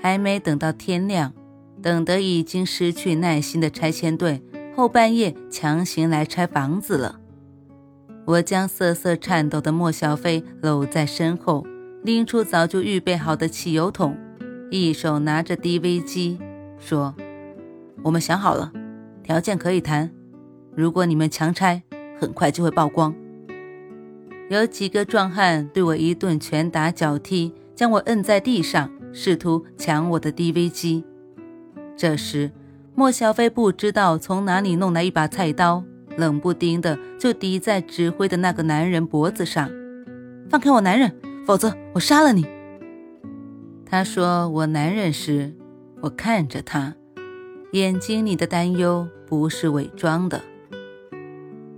还没等到天亮，等得已经失去耐心的拆迁队后半夜强行来拆房子了。我将瑟瑟颤抖的莫小飞搂在身后，拎出早就预备好的汽油桶，一手拿着 DV 机，说：“我们想好了，条件可以谈。如果你们强拆，很快就会曝光。”有几个壮汉对我一顿拳打脚踢，将我摁在地上。试图抢我的 DV 机。这时，莫小飞不知道从哪里弄来一把菜刀，冷不丁的就抵在指挥的那个男人脖子上。放开我男人，否则我杀了你！他说我男人时，我看着他，眼睛里的担忧不是伪装的。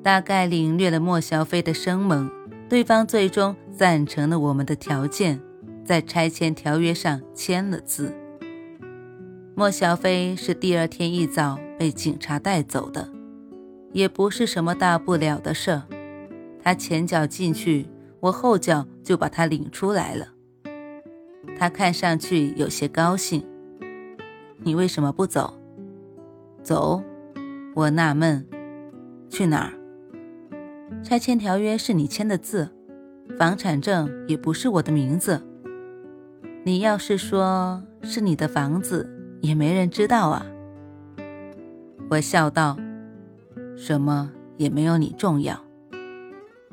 大概领略了莫小飞的生猛，对方最终赞成了我们的条件。在拆迁条约上签了字。莫小飞是第二天一早被警察带走的，也不是什么大不了的事儿。他前脚进去，我后脚就把他领出来了。他看上去有些高兴。你为什么不走？走？我纳闷。去哪儿？拆迁条约是你签的字，房产证也不是我的名字。你要是说是你的房子，也没人知道啊。我笑道：“什么也没有你重要。”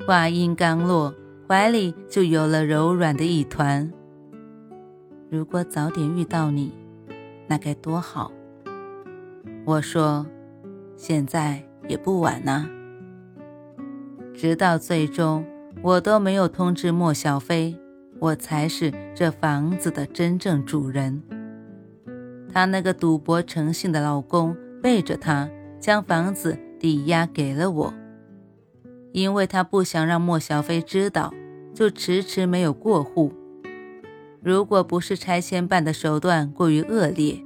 话音刚落，怀里就有了柔软的一团。如果早点遇到你，那该多好。我说：“现在也不晚呢。”直到最终，我都没有通知莫小飞。我才是这房子的真正主人。她那个赌博成性的老公背着她，将房子抵押给了我，因为他不想让莫小飞知道，就迟迟没有过户。如果不是拆迁办的手段过于恶劣，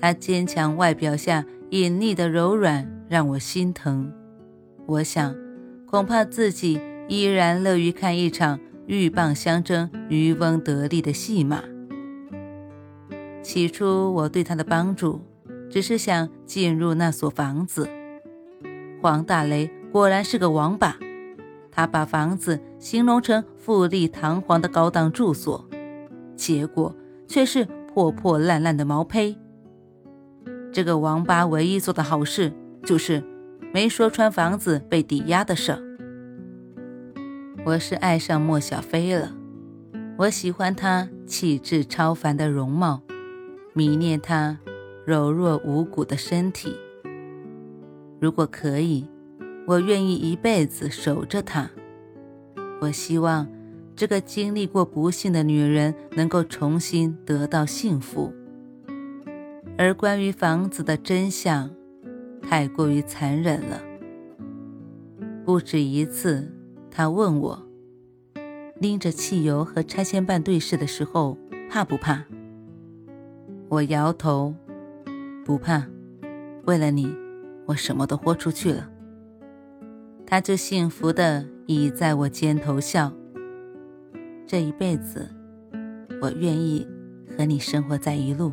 他坚强外表下隐匿的柔软让我心疼。我想，恐怕自己依然乐于看一场。鹬蚌相争、渔翁得利的戏码。起初我对他的帮助，只是想进入那所房子。黄大雷果然是个王八，他把房子形容成富丽堂皇的高档住所，结果却是破破烂烂的毛坯。这个王八唯一做的好事，就是没说穿房子被抵押的事。我是爱上莫小飞了，我喜欢她气质超凡的容貌，迷恋她柔弱无骨的身体。如果可以，我愿意一辈子守着她。我希望这个经历过不幸的女人能够重新得到幸福。而关于房子的真相，太过于残忍了，不止一次。他问我，拎着汽油和拆迁办对视的时候怕不怕？我摇头，不怕。为了你，我什么都豁出去了。他就幸福的倚在我肩头笑。这一辈子，我愿意和你生活在一路。